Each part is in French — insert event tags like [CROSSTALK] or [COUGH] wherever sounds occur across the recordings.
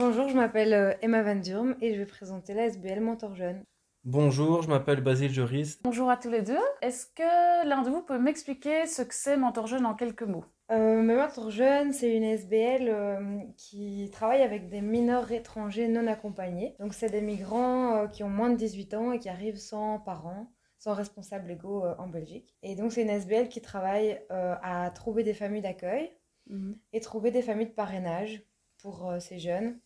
Bonjour, je m'appelle euh, Emma Van Durm et je vais présenter la SBL Mentor Jeune. Bonjour, je m'appelle Basile Joris. Bonjour à tous les deux. Est-ce que l'un de vous peut m'expliquer ce que c'est Mentor Jeune en quelques mots? Euh, Mentor Jeune, c'est une SBL euh, qui travaille avec des mineurs étrangers non accompagnés. Donc, c'est des migrants euh, qui ont moins de 18 ans et qui arrivent sans parents, sans responsables légaux en Belgique. Et donc, c'est une SBL qui travaille à trouver des familles d'accueil mhm. et trouver des familles de parrainage pour ces jeunes.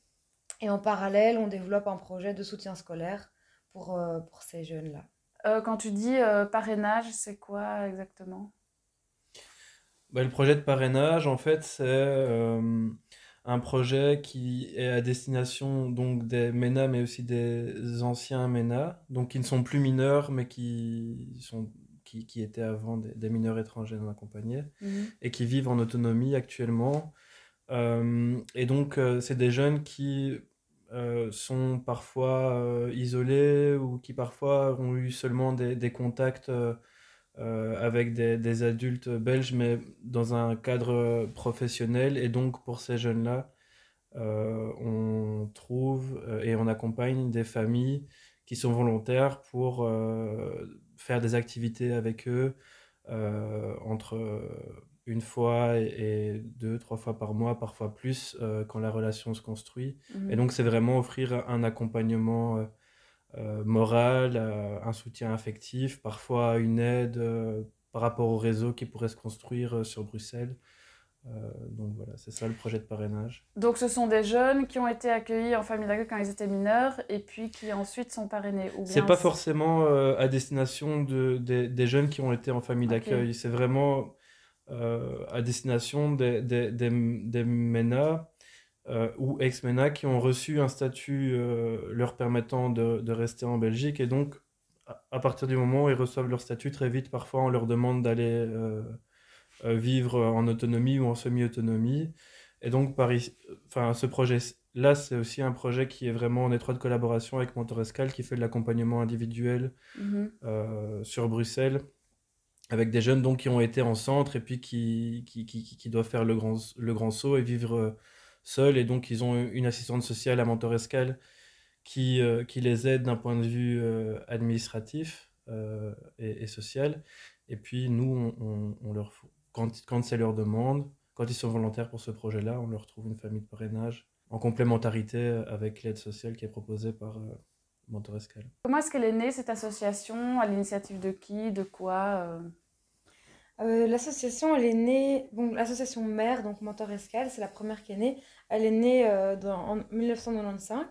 Et en parallèle, on développe un projet de soutien scolaire pour, euh, pour ces jeunes-là. Euh, quand tu dis euh, parrainage, c'est quoi exactement? Bah, Le projet de parrainage, en fait, c'est un projet qui est à destination donc des MENA, mais aussi des anciens MENA, donc qui ne sont plus mineurs, mais qui, sont, qui, qui étaient avant des, mineurs étrangers non accompagnés, mhm. et qui vivent en autonomie actuellement. et donc, c'est des jeunes qui euh, sont parfois euh, isolés ou qui parfois ont eu seulement des, contacts euh, avec des, des, adultes belges, mais dans un cadre professionnel. Et donc pour ces jeunes-là, on trouve et on accompagne des familles qui sont volontaires pour faire des activités avec eux entre une fois et, deux, trois fois par mois, parfois plus, euh, quand la relation se construit. Mhm. Et donc, c'est vraiment offrir un accompagnement euh, euh, moral, un soutien affectif, parfois une aide par rapport au réseau qui pourrait se construire sur Bruxelles. donc voilà, c'est ça le projet de parrainage. Donc ce sont des jeunes qui ont été accueillis en famille d'accueil quand ils étaient mineurs et puis qui ensuite sont parrainés. C'est pas forcément à destination de, des jeunes qui ont été en famille d'accueil. C'est vraiment euh, à destination des, des, des, des MENA euh, ou ex-MENA qui ont reçu un statut euh, leur permettant de, de, rester en Belgique. Et donc, à, partir du moment où ils reçoivent leur statut, très vite, parfois, on leur demande d'aller vivre en autonomie ou en semi-autonomie. Et donc, Paris, enfin, ce projet-là, c'est aussi un projet qui est vraiment en étroite collaboration avec Montorescal, qui fait de l'accompagnement individuel mm-hmm. sur Bruxelles avec des jeunes donc qui ont été en centre et puis qui, qui, qui, qui doivent faire le grand, le grand saut et vivre euh, seuls. Et donc, ils ont une assistante sociale à Mentorescal qui, euh, qui les aide d'un point de vue euh, administratif et, social. Et puis, nous, on, on, leur, quand, quand c'est leur demande, quand ils sont volontaires pour ce projet-là, on leur trouve une famille de parrainage en complémentarité avec l'aide sociale qui est proposée par. Comment est-ce qu'elle est née, cette association? À l'initiative de qui? De quoi euh, l'association, elle est née, bon, l'association mère, donc Mentor Escale, c'est la première qui est née. Elle est née euh, en 1995,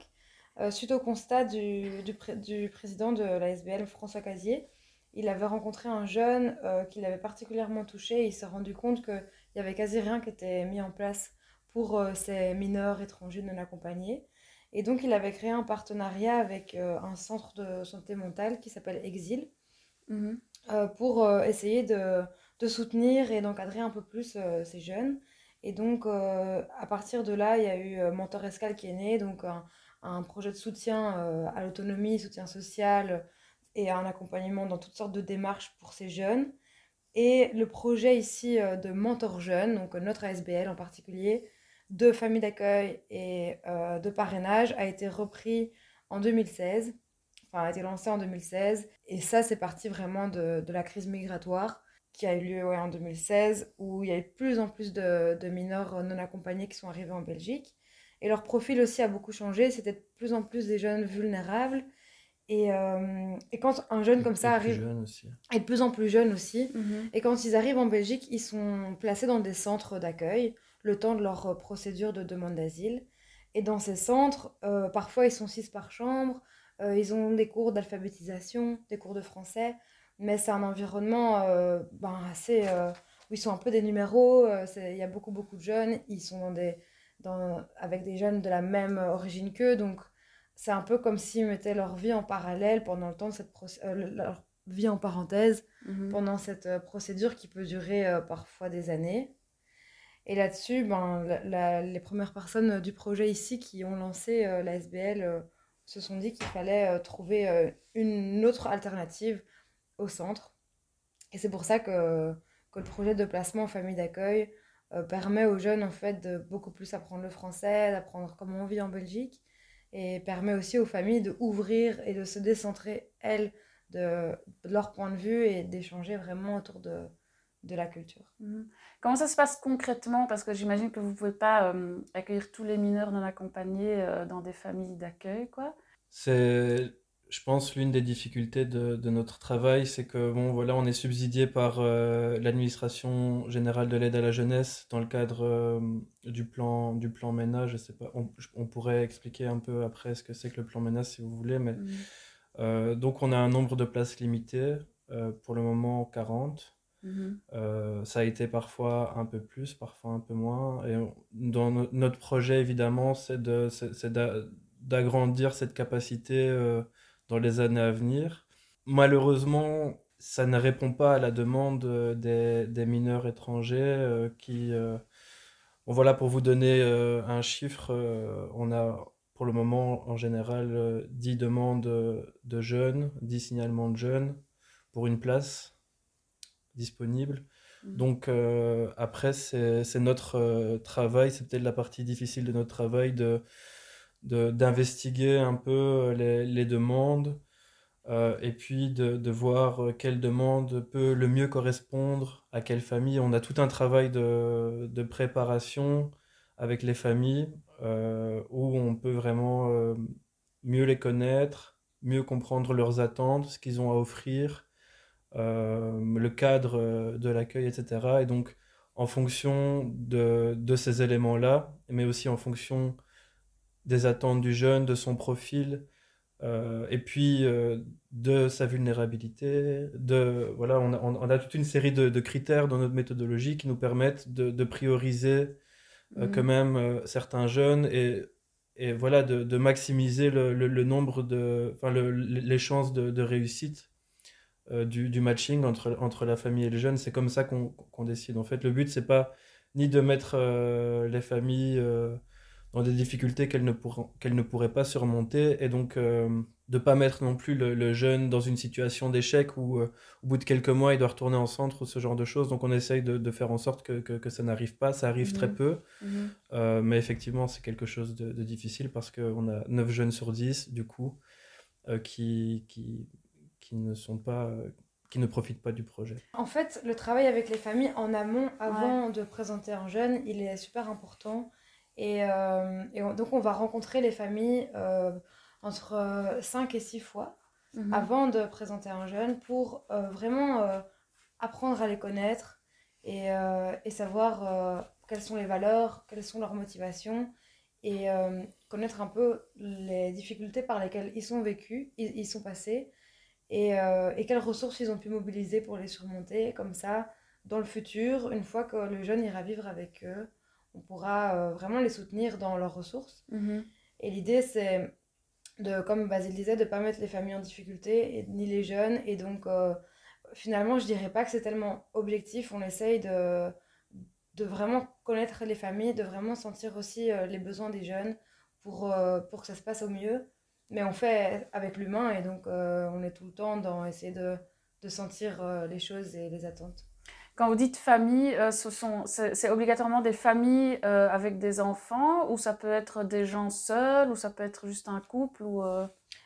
euh, suite au constat du, du, président de la SBL, François Casier. Il avait rencontré un jeune qui l'avait particulièrement touché et il s'est rendu compte qu'il n'y avait quasi rien qui était mis en place pour ces mineurs étrangers non accompagnés. Et donc, il avait créé un partenariat avec un centre de santé mentale qui s'appelle Exil mmh pour essayer de de soutenir et d'encadrer un peu plus euh, ces jeunes. Et donc, euh, à partir de là, il y a eu euh, Mentor Escal qui est né, donc un, projet de soutien à l'autonomie, soutien social et un accompagnement dans toutes sortes de démarches pour ces jeunes. Et le projet ici de Mentor Jeune, donc notre ASBL en particulier, de famille d'accueil et de parrainage, a été repris en 2016, enfin a été lancé en 2016. Et ça, c'est parti vraiment de la crise migratoire qui a eu lieu en 2016, où il y a eu de plus en plus de, de, mineurs non accompagnés qui sont arrivés en Belgique. Et leur profil aussi a beaucoup changé. C'était de plus en plus des jeunes vulnérables. Et, euh, et quand un jeune comme ça arrive. Aussi. Et de plus en plus jeune aussi. Mhm. Et quand ils arrivent en Belgique, ils sont placés dans des centres d'accueil, le temps de leur procédure de demande d'asile. Et dans ces centres, euh, parfois ils sont six par chambre, euh, ils ont des cours d'alphabétisation, des cours de français mais c'est un environnement euh, ben, assez euh, où ils sont un peu des numéros euh, il y a beaucoup beaucoup de jeunes ils sont dans des dans, avec des jeunes de la même origine qu'eux donc c'est un peu comme s'ils mettaient leur vie en parallèle pendant le temps de cette leur vie en parenthèse mhm. pendant cette procédure qui peut durer parfois des années et là-dessus ben, les premières personnes du projet ici qui ont lancé la SBL se sont dit qu'il fallait trouver une autre alternative au centre. Et c'est pour ça que, que, le projet de placement en famille d'accueil permet aux jeunes en fait de beaucoup plus apprendre le français, d'apprendre comment on vit en Belgique et permet aussi aux familles de ouvrir et de se décentrer, elles, de, leur point de vue et d'échanger vraiment autour de, de la culture. Mhm. Comment ça se passe concrètement? Parce que j'imagine que vous ne pouvez pas euh, accueillir tous les mineurs non accompagnés euh, dans des familles d'accueil, quoi. C'est, je pense, l'une des difficultés de, de notre travail, c'est que bon, voilà, on est subsidié par euh, l'administration générale de l'aide à la jeunesse dans le cadre du plan du plan MENA. Je sais pas, on, on, pourrait expliquer un peu après ce que c'est que le plan MENA si vous voulez, mais mhm. donc on a un nombre de places limité, pour le moment 40. Mhm. Euh, ça a été parfois un peu plus, parfois un peu moins. Et dans notre projet, évidemment, c'est d'agrandir cette capacité euh, dans les années à venir. Malheureusement, ça ne répond pas à la demande euh, des, des mineurs étrangers qui... Bon, voilà, pour vous donner un chiffre, on a pour le moment en général 10 demandes de jeunes, 10 signalements de jeunes pour une place disponible. Mm. Donc euh, après, c'est notre euh, travail, c'est peut-être la partie difficile de notre travail de d'investiguer un peu euh, les, les demandes et puis de, de, voir quelle demande peut le mieux correspondre à quelle famille. On a tout un travail de, de préparation avec les familles où on peut vraiment mieux les connaître, mieux comprendre leurs attentes, ce qu'ils ont à offrir euh, le cadre euh, de l'accueil, etc. Et donc, en fonction de, de ces éléments-là, mais aussi en fonction des attentes du jeune, de son profil, euh, et puis de sa vulnérabilité. De, voilà, on a, on a toute une série de, de, critères dans notre méthodologie qui nous permettent de, de prioriser mmh. quand même certains jeunes et, et voilà, de, maximiser le, le, le, nombre de, enfin, les chances de, réussite euh, du, matching entre, entre la famille et les jeunes. C'est comme ça qu'on décide. En fait, le but, c'est pas ni de mettre euh, les familles euh, dans des difficultés qu'elles ne, qu'elles ne pourraient pas surmonter et donc de pas mettre non plus le, jeune dans une situation d'échec où au bout de quelques mois il doit retourner en centre ou ce genre de choses. Donc on essaye de, de faire en sorte que, que, ça n'arrive pas. Ça arrive très mhm. peu, mhm. mais effectivement c'est quelque chose de, difficile parce qu'on a 9 jeunes sur 10 du coup qui, qui, qui ne sont pas euh, qui ne profitent pas du projet. En fait, le travail avec les familles en amont, avant de présenter un jeune, il est super important. Et, euh, et donc, on va rencontrer les familles euh, entre 5 et 6 fois mhm. avant de présenter un jeune pour vraiment apprendre à les connaître et, et savoir quelles sont les valeurs, quelles sont leurs motivations et connaître un peu les difficultés par lesquelles ils sont vécus, ils, ils sont passés et, euh, et, quelles ressources ils ont pu mobiliser pour les surmonter. Comme ça, dans le futur, une fois que le jeune ira vivre avec eux, on pourra euh, vraiment les soutenir dans leurs ressources. Mhm. Et l'idée, c'est, de, comme Basile disait, de ne pas mettre les familles en difficulté, et, ni les jeunes. Et donc, euh, finalement, je dirais pas que c'est tellement objectif. On essaye de, de vraiment connaître les familles, de vraiment sentir aussi les besoins des jeunes pour, pour que ça se passe au mieux mais on fait avec l'humain et donc euh, on est tout le temps dans essayer de, de sentir euh, les choses et les attentes. Quand vous dites famille, euh, ce sont, c'est, obligatoirement des familles avec des enfants ou ça peut être des gens seuls ou ça peut être juste un couple ou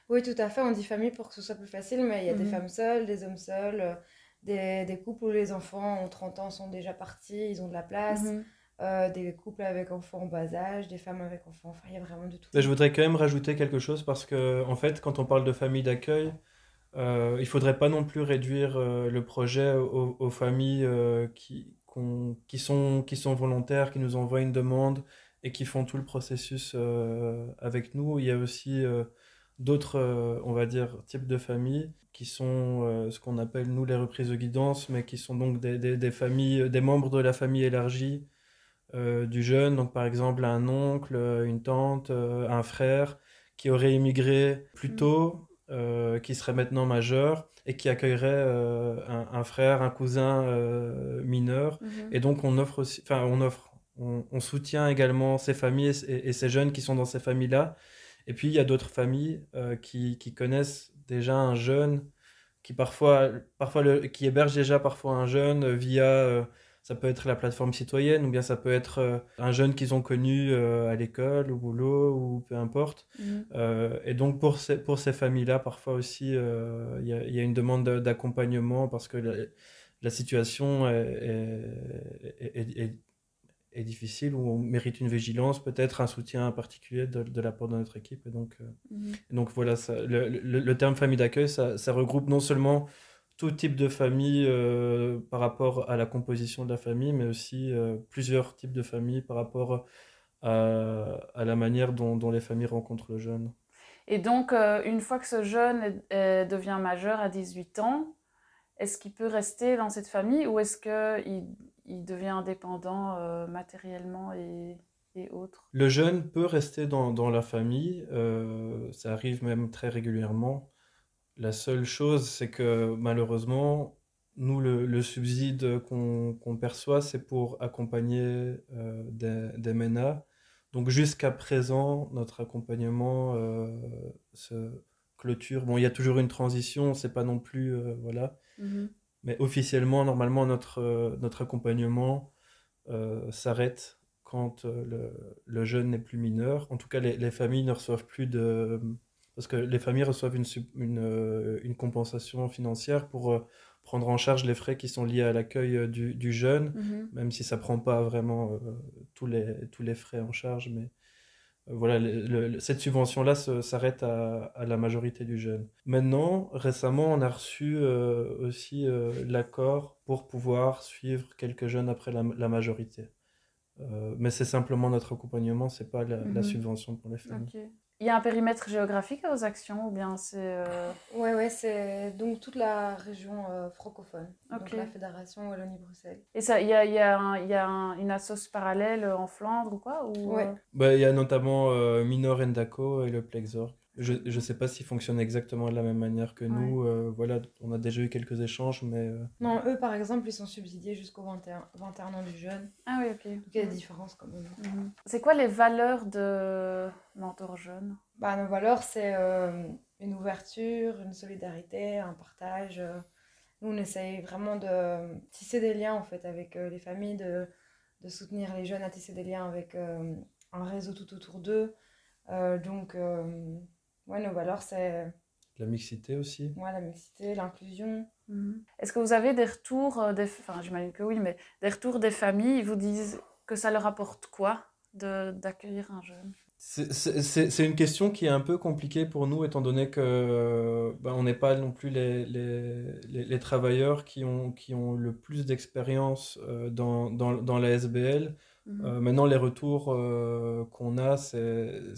Oui, tout à fait. On dit famille pour que ce soit plus facile, mais il y a des mhm. femmes seules, des hommes seuls, des, des, couples où les enfants ont 30 ans, sont déjà partis, ils ont de la place. Mhm. Euh, des couples avec enfants en bas âge, des femmes avec enfants, enfin il y a vraiment de tout. je voudrais quand même rajouter quelque chose parce que en fait quand on parle de famille d'accueil, euh, il faudrait pas non plus réduire euh, le projet aux, familles euh, qui, qui, sont, qui sont volontaires, qui nous envoient une demande et qui font tout le processus avec nous. Il y a aussi d'autres, on va dire, types de familles qui sont ce qu'on appelle nous les reprises de guidance, mais qui sont donc des, des, des familles, des membres de la famille élargie euh, du jeune, donc par exemple un oncle, une tante, euh, un frère qui aurait immigré plus mm. tôt, euh, qui serait maintenant majeur et qui accueillerait un, frère, un cousin mineur. Mm-hmm. Et donc on offre aussi, enfin on offre, on, soutient également ces familles et, ces jeunes qui sont dans ces familles-là. Et puis il y a d'autres familles qui, qui, connaissent déjà un jeune qui parfois, parfois le, qui héberge déjà parfois un jeune via ça peut être la plateforme citoyenne, ou bien ça peut être euh, un jeune qu'ils ont connu euh, à l'école, au boulot, ou peu importe. Mhm. Euh, et donc pour ces, pour ces familles-là, parfois aussi, il y, a, y, a, une demande d'accompagnement parce que la, la situation est, est, est, est, difficile, ou on mérite une vigilance, peut-être un soutien particulier de, de la part de notre équipe. Et donc, mhm. donc voilà, ça, le, le, le, terme famille d'accueil, ça, ça regroupe non seulement tout type de famille euh, par rapport à la composition de la famille, mais aussi euh, plusieurs types de familles par rapport à, à la manière dont, dont, les familles rencontrent le jeune. Et donc, euh, une fois que ce jeune est, devient majeur à 18 ans, est-ce qu'il peut rester dans cette famille ou est-ce qu'il il devient indépendant euh, matériellement et, et, autres? Le jeune peut rester dans, dans la famille, euh, ça arrive même très régulièrement. La seule chose, c'est que malheureusement, nous, le, le subside qu'on qu perçoit, c'est pour accompagner euh, des, des, MENA. Donc jusqu'à présent, notre accompagnement euh, se clôture. Bon, il y a toujours une transition, c'est pas non plus... Euh, voilà. Mm -hmm. Mais officiellement, normalement, notre, notre accompagnement s'arrête quand le, le, jeune n'est plus mineur. En tout cas, les, les familles ne reçoivent plus de parce que les familles reçoivent une, une, euh, une compensation financière pour euh, prendre en charge les frais qui sont liés à l'accueil euh, du, du, jeune, -hmm. même si ça ne prend pas vraiment euh, tous, les, tous les frais en charge. Mais euh, voilà, le, le, cette subvention-là s'arrête à, à, la majorité du jeune. Maintenant, récemment, on a reçu aussi l'accord pour pouvoir suivre quelques jeunes après la, la majorité. mais c'est simplement notre accompagnement, c'est pas la, la, subvention pour les familles. Okay. Il y a un périmètre géographique à vos actions ou bien c'est... Euh... Ouais, ouais, c'est donc toute la région euh, francophone, okay. donc la Fédération Wallonie-Bruxelles. Et ça, il y a, y a, un, y a un, une assoce parallèle en Flandre ou quoi ou... Ouais. Bah, il y a notamment euh, Minor Endako et le Plexor. Je ne sais pas s'ils fonctionnent exactement de la même manière que ouais. nous. Euh, voilà, on a déjà eu quelques échanges, mais... Euh... Non, eux, par exemple, ils sont subsidiés jusqu'au 21, 21 ans du jeune. Ah oui, ok. Donc il y a des différences quand même. Mm -hmm. C'est quoi les valeurs de Mentor Jeune? Bah, Nos valeurs, c'est euh, une ouverture, une solidarité, un partage. Nous, on essaye vraiment de tisser des liens, en fait, avec euh, les familles, de, de soutenir les jeunes à tisser des liens avec euh, un réseau tout autour d'eux. Euh, donc... Ouais, nos valeurs, c'est. La mixité aussi. Ouais, la mixité, l'inclusion. Mmh. Est-ce que vous avez des retours, euh, des... enfin j'imagine que oui, mais des retours des familles, ils vous disent que ça leur apporte quoi d'accueillir un jeune? C'est une question qui est un peu compliquée pour nous, étant donné que ben, on n'est pas non plus les, les, les, les, travailleurs qui ont, qui ont le plus d'expérience euh, dans, dans, dans la SBL. Mmh. Euh, maintenant, les retours euh, qu'on a, c'est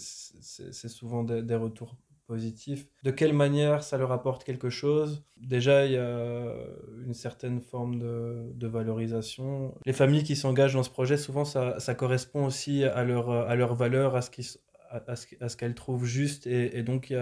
souvent des, retours positifs. De quelle manière ça leur apporte quelque chose? Déjà, il y a une certaine forme de, de valorisation. Les familles qui s'engagent dans ce projet, souvent, ça, ça, correspond aussi à leur, à leur valeur, à ce qu'elles qu trouvent juste. Et, donc,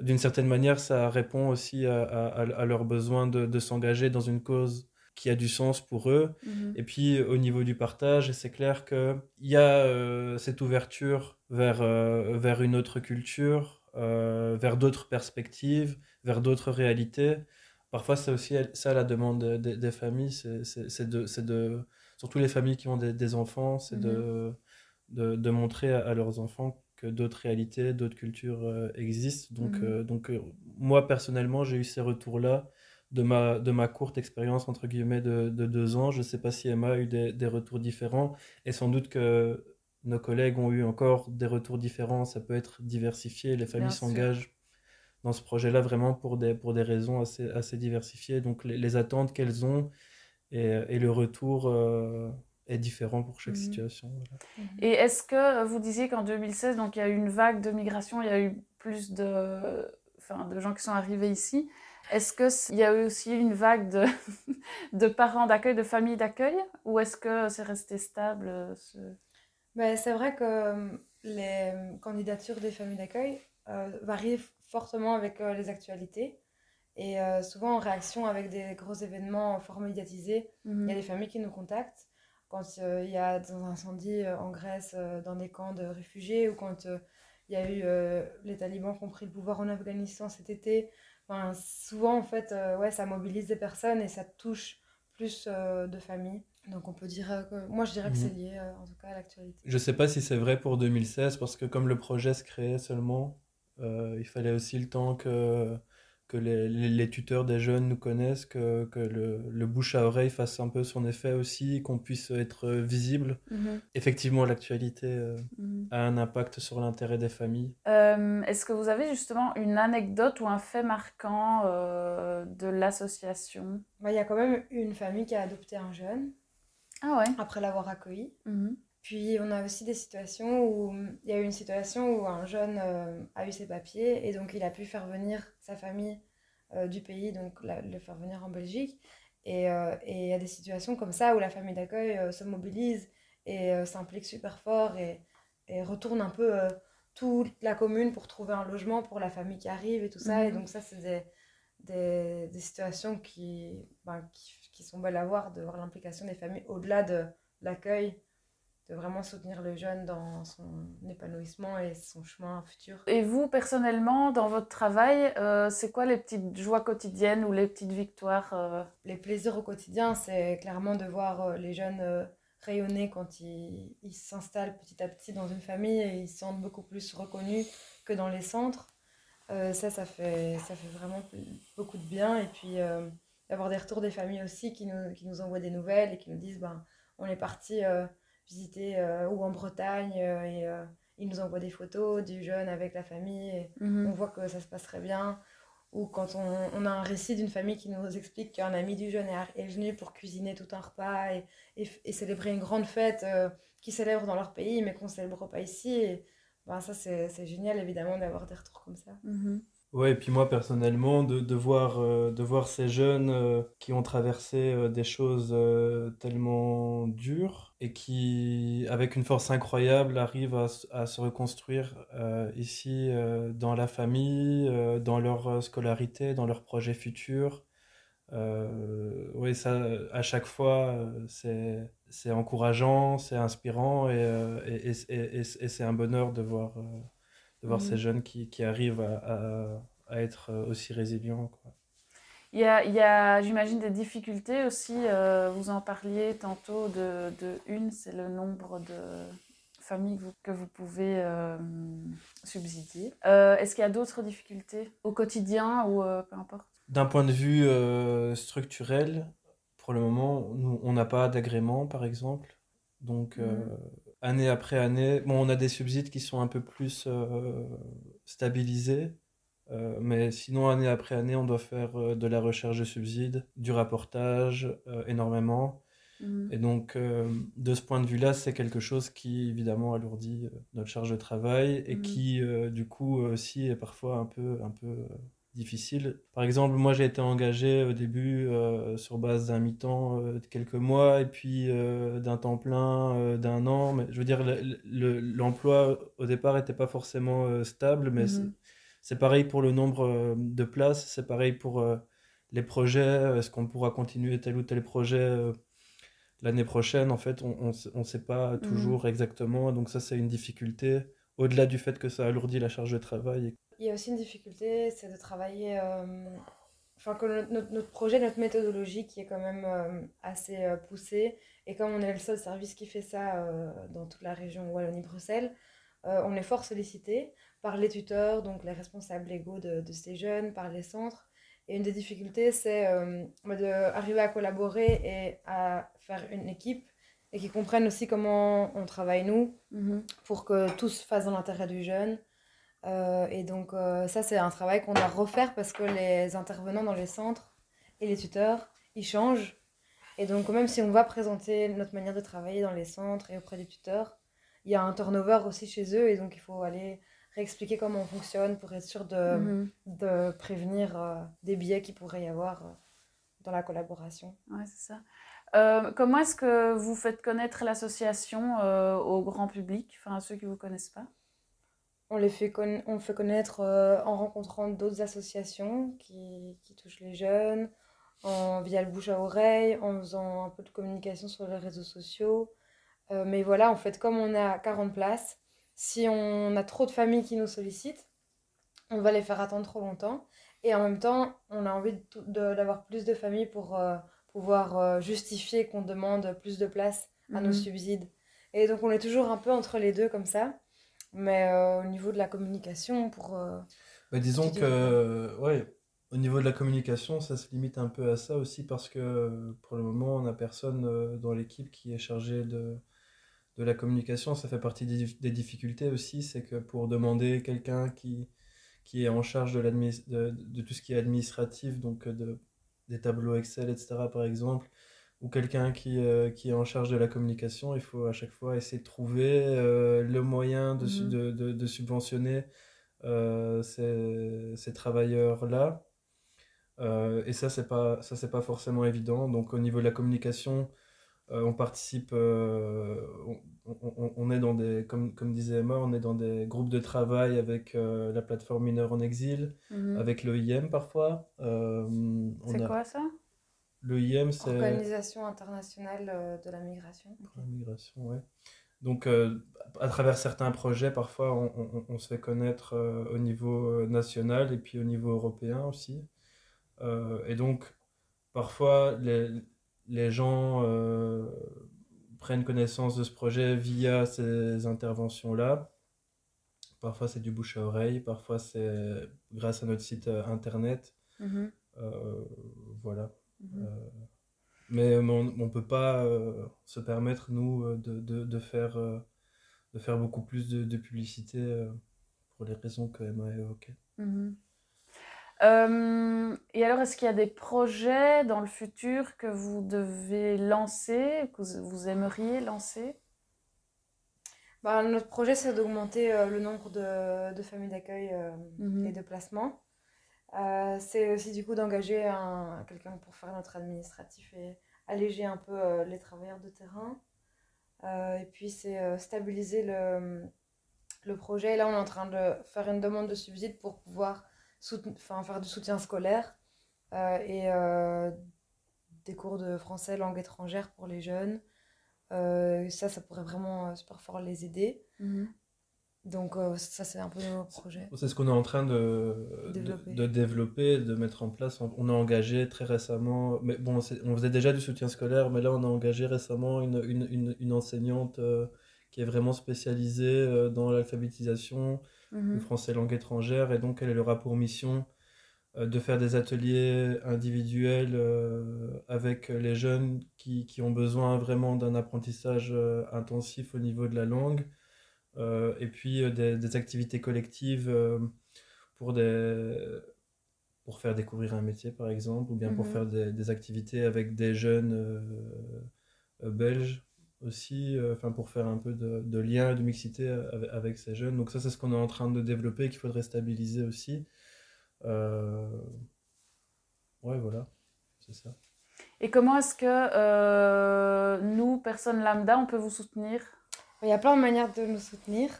d'une certaine manière, ça répond aussi à leur besoin de, de s'engager dans une cause qui a du sens pour eux. Mmh. Et puis au niveau du partage, c'est clair qu'il y a euh, cette ouverture vers, euh, vers une autre culture, euh, vers d'autres perspectives, vers d'autres réalités. Parfois, c'est aussi ça la demande des, des familles, c'est de, de, surtout les familles qui ont des, des enfants, c'est mmh. de, de, de, montrer à, à, leurs enfants que d'autres réalités, d'autres cultures existent. Donc, mmh. donc moi, personnellement, j'ai eu ces retours-là de ma, de ma courte expérience, entre guillemets, de, de, deux ans. Je ne sais pas si Emma a eu des, des, retours différents. Et sans doute que nos collègues ont eu encore des retours différents. Ça peut être diversifié. Les familles s'engagent dans ce projet-là vraiment pour des, pour des raisons assez, assez diversifiées. Donc les, les attentes qu'elles ont et, et, le retour euh, est différent pour chaque mmh. situation. Voilà. Et est-ce que vous disiez qu'en 2016, donc, il y a eu une vague de migration, il y a eu plus de, enfin, de gens qui sont arrivés ici est-ce qu'il y a eu aussi une vague de, [LAUGHS] de parents d'accueil, de familles d'accueil Ou est-ce que c'est resté stable ce... ben, C'est vrai que euh, les candidatures des familles d'accueil euh, varient fortement avec euh, les actualités. Et euh, souvent en réaction avec des gros événements fort médiatisés, il mm -hmm. y a des familles qui nous contactent. Quand il y a des incendies en Grèce, dans des camps de réfugiés, ou quand il y a eu les talibans qui ont pris le pouvoir en Afghanistan cet été, Enfin, souvent, en fait, euh, ouais, ça mobilise des personnes et ça touche plus euh, de familles. Donc on peut dire que moi je dirais que Mhm. c'est lié euh, en tout cas à l'actualité. Je sais pas si c'est vrai pour 2016 parce que comme le projet se créait seulement, euh, il fallait aussi le temps que, que les, les- les tuteurs des jeunes nous connaissent, que, que le, le bouche à oreille fasse un peu son effet aussi, qu'on puisse être visible. Mhm, Effectivement, l'actualité euh, mhm. a un impact sur l'intérêt des familles. Euh, Est-ce que vous avez justement une anecdote ou un fait marquant euh, de l'association? Bah, Il y a quand même une famille qui a adopté un jeune Ah ouais. après l'avoir accueilli. Mhm, Puis on a aussi des situations où il y a eu une situation où un jeune euh, a eu ses papiers et donc il a pu faire venir sa famille euh, du pays, donc la- le faire venir en Belgique. Et euh, et il y a des situations comme ça où la famille d'accueil se mobilise et s'implique super fort et, et retourne un peu toute la commune pour trouver un logement pour la famille qui arrive et tout ça. Et Mhm. donc ça, c'est des, des, des situations qui, ben, qui, qui sont belles à voir, de voir l'implication des familles au-delà de l'accueil de vraiment soutenir le jeune dans son épanouissement et son chemin futur. Et vous, personnellement, dans votre travail, euh, c'est quoi les petites joies quotidiennes ou les petites victoires euh Les plaisirs au quotidien, c'est clairement de voir euh, les jeunes rayonner quand ils s'installent petit à petit dans une famille et ils se sentent beaucoup plus reconnus que dans les centres. Euh, ça, ça fait, ça fait vraiment beaucoup de bien. Et puis d'avoir des retours des familles aussi qui nous, qui nous envoient des nouvelles et qui nous disent ben, on est parti visiter euh, ou en Bretagne euh, et euh, ils nous envoient des photos du jeune avec la famille. Et, Mhm. on voit que ça se passe très bien. Ou quand on, on a un récit d'une famille qui nous explique qu'un ami du jeune est, venu pour cuisiner tout un repas et, et, célébrer une grande fête qu'ils célèbrent dans leur pays, mais qu'on ne célèbre pas ici. Et, ben, ça, c'est c'est génial, évidemment, d'avoir des retours comme ça. Mhm. Ouais, et puis moi personnellement, de, de voir, euh, de voir ces jeunes euh, qui ont traversé euh, des choses tellement dures et qui, avec une force incroyable, arrivent à, à se reconstruire ici dans la famille, dans leur scolarité, dans leurs projets futurs. Oui, ça, à chaque fois, c'est, encourageant, c'est inspirant et, et, et- et- c'est un bonheur de voir, de voir ces jeunes qui, qui arrivent à, à- à être aussi résilients, quoi. Il y a, il y a, j'imagine, des difficultés aussi. euh, vous en parliez tantôt de, de une, c'est le nombre de familles que vous, que vous pouvez euh, subsidier. Euh, est-ce qu'il y a d'autres difficultés au quotidien ou euh, peu importe? D'un point de vue euh, structurel, pour le moment, nous, on n'a pas d'agrément, par exemple. Donc, euh, année après année, bon, on a des subsides qui sont un peu plus euh, stabilisés. Euh, mais sinon, année après année, on doit faire de la recherche de subsides, du rapportage, énormément. Mhm. Et donc, de ce point de vue-là, c'est quelque chose qui, évidemment, alourdit notre charge de travail et Mhm. qui, du coup, aussi est parfois un peu, un peu difficile. Par exemple, moi, j'ai été engagé au début euh, sur base d'un mi-temps euh, de quelques mois et puis euh, d'un temps plein euh, d'un an. Mais je veux dire, le- le- l'emploi au départ n'était pas forcément euh, stable, mais c'est- Mhm. c'est pareil pour le nombre euh, de places, c'est pareil pour euh, les projets. Est-ce qu'on pourra continuer tel ou tel projet euh, l'année prochaine? En fait, on ne sait pas toujours exactement. Donc ça, c'est une difficulté, au-delà du fait que ça alourdit la charge de travail. Il y a aussi une difficulté, c'est de travailler, euh, enfin que notre, projet, notre méthodologie qui est quand même euh, assez euh, poussée, et comme on est le seul service qui fait ça dans toute la région Wallonie-Bruxelles, on est fort sollicité par les tuteurs, donc les responsables légaux de, de ces jeunes, par les centres. Et une des difficultés, c'est euh, d'arriver à collaborer et à faire une équipe et qu'ils comprennent aussi comment on travaille nous Mhm. pour que tout se fasse dans l'intérêt du jeune. Euh, et donc euh, ça, c'est un travail qu'on doit refaire parce que les intervenants dans les centres et les tuteurs, ils changent. Et donc même si on va présenter notre manière de travailler dans les centres et auprès des tuteurs, il y a un turnover aussi chez eux et donc il faut aller réexpliquer comment on fonctionne pour être sûr de, Mhm. de prévenir euh, des biais qu'il pourrait y avoir dans la collaboration. Ouais, c'est ça. Euh, comment est-ce que vous faites connaître l'association euh, au grand public, enfin à ceux qui ne vous connaissent pas? On les fait, conna- on fait connaître euh, en rencontrant d'autres associations qui, qui touchent les jeunes, en, via le bouche à oreille, en faisant un peu de communication sur les réseaux sociaux. Mais voilà, en fait, comme on a 40 places, si on a trop de familles qui nous sollicitent, on va les faire attendre trop longtemps. Et en même temps, on a envie de tout- de- d'avoir plus de familles pour, euh, pouvoir justifier qu'on demande plus de place à nos Mhm. subsides. Et donc on est toujours un peu entre les deux comme ça. Mais au niveau de la communication, pour... Bah, disons que, ouais, au niveau de la communication, ça se limite un peu à ça aussi parce que pour le moment, on n'a personne euh, dans l'équipe qui est chargé de, de la communication. Ça fait partie des difficultés aussi, c'est que pour demander quelqu'un qui, qui est en charge de, de, de tout ce qui est administratif, donc euh, de, des tableaux Excel, etc., par exemple, ou quelqu'un qui, euh, qui est en charge de la communication, il faut à chaque fois essayer de trouver euh, le moyen de, Mhm. de, de- de subventionner euh, ces, ces travailleurs-là. Et ça, c'est pas, ça, c'est pas forcément évident. Donc, au niveau de la communication, on participe, euh, on, on- on- est dans des, comme, comme disait Emma, on est dans des groupes de travail avec euh, la plateforme Mineurs en Exil, Mhm. avec l'EIM parfois. Euh, on C'est a- quoi ça? L'EIM, c'est Organisation internationale euh, de la migration. pour la migration, ouais. Donc, euh, à travers certains projets, parfois, on, on- on se fait connaître euh, au niveau euh, national et puis au niveau européen aussi. Euh, et donc, parfois, les, les gens euh, prennent connaissance de ce projet via ces interventions-là. Parfois, c'est du bouche à oreille, parfois, c'est grâce à notre site euh, internet. Mhm. Euh, voilà. Euh, mais on ne peut pas se permettre, nous, de, de, de faire, de faire beaucoup plus de, de publicité pour les raisons que Emma a évoquées. Mhm. Euh, et alors, est-ce qu'il y a des projets dans le futur que vous devez lancer, que vous, aimeriez lancer? Bah, notre projet, c'est d'augmenter euh, le nombre de, de familles d'accueil euh, Mhm. et de placements. C'est aussi du coup d'engager un, quelqu'un pour faire notre administratif et alléger un peu les travailleurs de terrain. Et puis c'est stabiliser le, le projet. Et là, on est en train de faire une demande de subside pour pouvoir enfin, faire du soutien scolaire euh, et euh, des cours de français langue étrangère pour les jeunes. Euh, ça, ça pourrait vraiment euh, super fort les aider. Mhm. Donc euh, ça, c'est un peu nos projets. C'est ce qu'on est en train de, de, Développer. de développer, de mettre en place. On, a engagé très récemment, mais bon, c'est- on faisait déjà du soutien scolaire, mais là, on a engagé récemment une, une, une, une enseignante euh, qui est vraiment spécialisée euh, dans l'alphabétisation, le Mhm. français langue étrangère, et donc elle aura pour mission euh, de faire des ateliers individuels euh, avec les jeunes qui, qui ont besoin vraiment d'un apprentissage euh, intensif au niveau de la langue, et puis des, des activités collectives pour des, pour faire découvrir un métier, par exemple, ou bien pour Mhm. faire des, des activités avec des jeunes euh, belges aussi, euh, enfin pour faire un peu de, de lien et de mixité avec, avec ces jeunes. Donc ça, c'est ce qu'on est en train de développer, qu'il faudrait stabiliser aussi. Euh, Ouais, voilà, c'est ça. Et comment est-ce que euh, nous, personnes lambda, on peut vous soutenir? Il y a plein de manières de nous soutenir.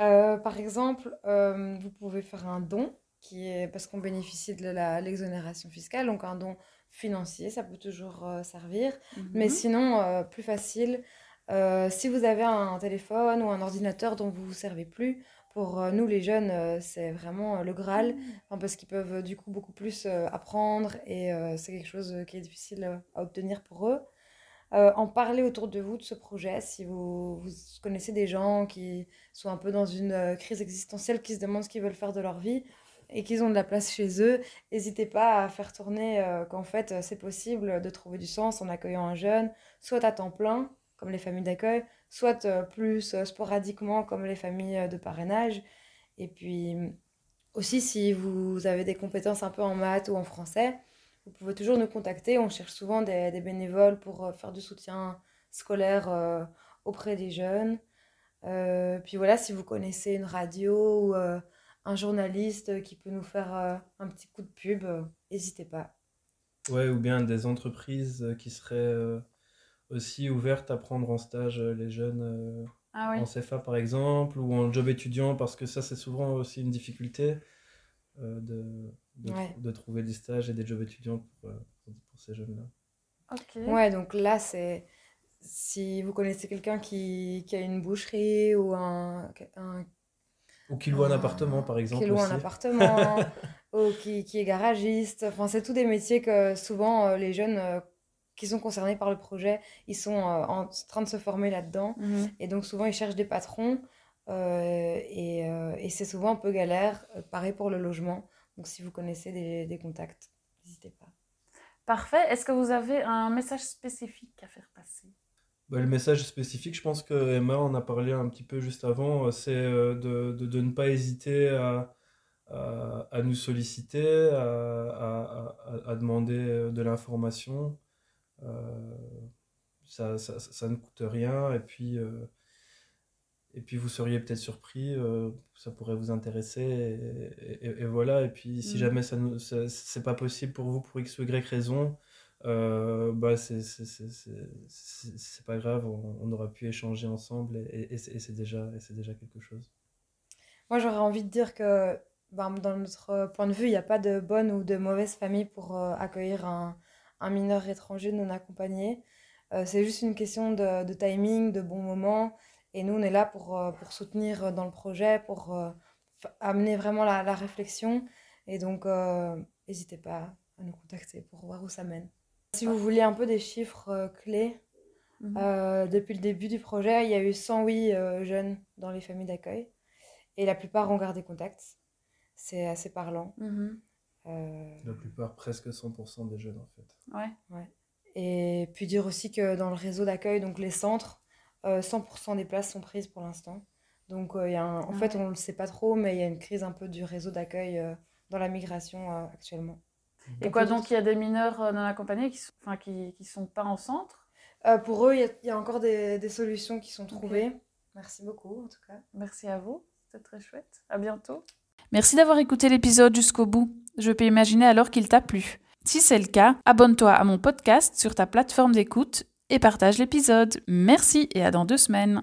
Euh, par exemple, euh, vous pouvez faire un don, qui est parce qu'on bénéficie de la- l'exonération fiscale, donc un don financier, ça peut toujours euh, servir. Mais Mhm. sinon, euh, plus facile, euh, si vous avez un téléphone ou un ordinateur dont vous ne vous servez plus, pour nous les jeunes, c'est vraiment le Graal, enfin, parce qu'ils peuvent du coup beaucoup plus apprendre et c'est quelque chose qui est difficile à obtenir pour eux. En parler autour de vous de ce projet, si vous, vous connaissez des gens qui sont un peu dans une crise existentielle, qui se demandent ce qu'ils veulent faire de leur vie et qu'ils ont de la place chez eux, n'hésitez pas à faire tourner euh, qu'en fait euh, c'est possible de trouver du sens en accueillant un jeune, soit à temps plein, comme les familles d'accueil, soit euh, plus sporadiquement, comme les familles de parrainage. Et puis aussi, si vous avez des compétences un peu en maths ou en français, vous pouvez toujours nous contacter. On cherche souvent des, des bénévoles pour faire du soutien scolaire auprès des jeunes. Puis voilà, si vous connaissez une radio ou un journaliste qui peut nous faire euh, un petit coup de pub, euh, n'hésitez pas. Ouais, ou bien des entreprises euh, qui seraient aussi ouvertes à prendre en stage les jeunes Ah oui. en CFA par exemple, ou en job étudiant, parce que ça c'est souvent aussi une difficulté de, de, Ouais. de trouver des stages et des jobs étudiants pour, pour, ces jeunes-là. Ok. Ouais, donc là, c'est si vous connaissez quelqu'un qui, qui a une boucherie ou un, un Ou qui loue un appartement par exemple qui loue un appartement [LAUGHS] ou qui, qui est garagiste. Enfin, c'est tous des métiers que souvent euh, les jeunes euh, qui sont concernés par le projet, ils sont euh, en train de se former là-dedans. Mhm. Et donc souvent, ils cherchent des patrons. euh, et euh, et c'est souvent un peu galère. Pareil pour le logement. Donc si vous connaissez des, des contacts, n'hésitez pas. Parfait. Est-ce que vous avez un message spécifique à faire passer? Bah, le message spécifique, je pense que Emma en a parlé un petit peu juste avant, euh, c'est euh, de, de, de ne pas hésiter à, à, à nous solliciter, à, à, demander euh, de l'information. Euh, ça, ça, ça- ne coûte rien et puis, euh, et puis vous seriez peut-être surpris, euh, ça pourrait vous intéresser et, et- et voilà. Et puis si Mm. jamais ça ça- c'est pas possible pour vous pour X ou Y raison, euh, bah c'est pas grave, on, aura pu échanger ensemble et, et- c'est déjà, déjà quelque chose. Moi, j'aurais envie de dire que ben, dans notre point de vue, il n'y a pas de bonne ou de mauvaise famille pour euh, accueillir un, un mineur étranger non accompagné. Euh, c'est juste une question de, timing, de bon moment. Et nous, on est là pour, euh, pour soutenir dans le projet, pour amener vraiment la, la réflexion. Et donc, n'hésitez pas à nous contacter pour voir où ça mène. Si vous voulez un peu des chiffres euh, clés, Mhm. euh, depuis le début du projet, il y a eu 108 euh, jeunes dans les familles d'accueil et la plupart ont gardé contact. C'est assez parlant. Mhm. Euh, La plupart, presque 100% des jeunes en fait. Ouais. et puis dire aussi que dans le réseau d'accueil, donc les centres, euh, 100% des places sont prises pour l'instant. Donc euh, il y a un- en Ah fait, ouais. on ne le sait pas trop, mais il y a une crise un peu du réseau d'accueil euh, dans la migration euh, actuellement. Et quoi, donc il y a des mineurs euh, non accompagnés qui sont, enfin, qui, qui sont pas en centre? Euh, pour eux, il y, a- il y a encore des, des solutions qui sont trouvées. Merci beaucoup en tout cas. Merci à vous, c'était très chouette. À bientôt. Merci d'avoir écouté l'épisode jusqu'au bout. Je peux imaginer alors qu'il t'a plu. Si c'est le cas, abonne-toi à mon podcast sur ta plateforme d'écoute et partage l'épisode. Merci et à dans deux semaines.